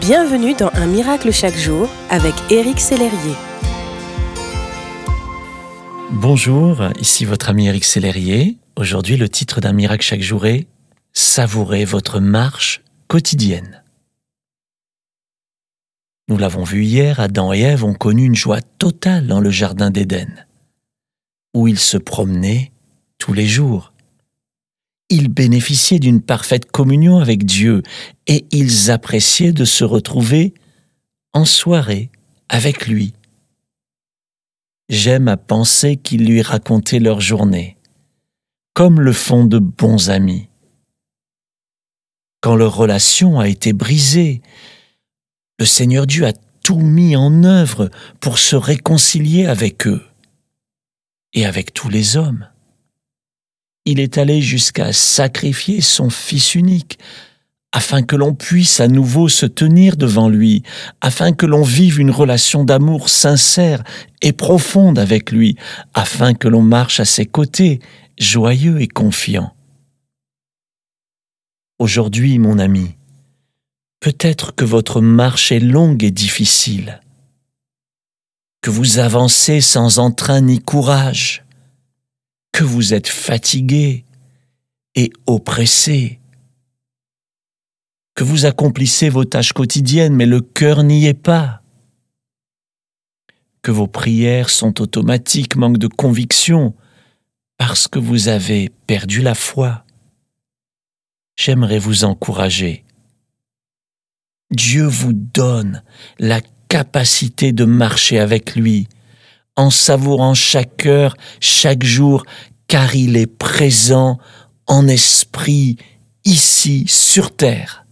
Bienvenue dans Un miracle chaque jour avec Éric Sellerier. Bonjour, ici votre ami Éric Sellerier. Aujourd'hui, le titre d'un miracle chaque jour est Savourez votre marche quotidienne. Nous l'avons vu hier, Adam et Ève ont connu une joie totale dans le jardin d'Éden, où ils se promenaient tous les jours ils bénéficiaient d'une parfaite communion avec Dieu et ils appréciaient de se retrouver en soirée avec lui. J'aime à penser qu'ils lui racontaient leur journée, comme le font de bons amis. Quand leur relation a été brisée, le Seigneur Dieu a tout mis en œuvre pour se réconcilier avec eux et avec tous les hommes il est allé jusqu'à sacrifier son Fils unique, afin que l'on puisse à nouveau se tenir devant lui, afin que l'on vive une relation d'amour sincère et profonde avec lui, afin que l'on marche à ses côtés, joyeux et confiant. Aujourd'hui, mon ami, peut-être que votre marche est longue et difficile, que vous avancez sans entrain ni courage, que vous êtes fatigué et oppressé, que vous accomplissez vos tâches quotidiennes mais le cœur n'y est pas, que vos prières sont automatiques, manque de conviction, parce que vous avez perdu la foi. J'aimerais vous encourager. Dieu vous donne la capacité de marcher avec lui, en savourant chaque heure, chaque jour, car il est présent en esprit ici sur terre.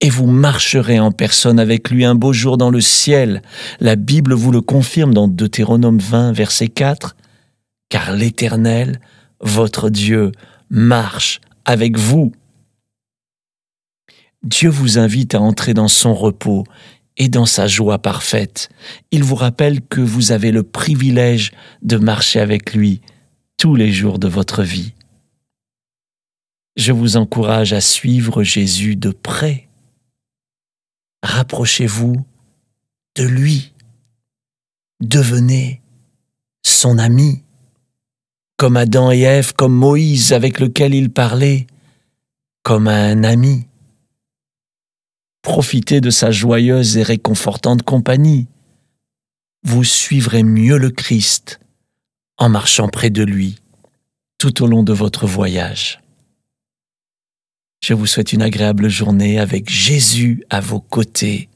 Et vous marcherez en personne avec lui un beau jour dans le ciel. La Bible vous le confirme dans Deutéronome 20, verset 4, car l'Éternel, votre Dieu, marche avec vous. Dieu vous invite à entrer dans son repos et dans sa joie parfaite. Il vous rappelle que vous avez le privilège de marcher avec lui tous les jours de votre vie. Je vous encourage à suivre Jésus de près. Rapprochez-vous de lui. Devenez son ami, comme Adam et Ève, comme Moïse avec lequel il parlait, comme un ami. Profitez de sa joyeuse et réconfortante compagnie. Vous suivrez mieux le Christ en marchant près de lui tout au long de votre voyage. Je vous souhaite une agréable journée avec Jésus à vos côtés.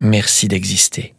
Merci d'exister.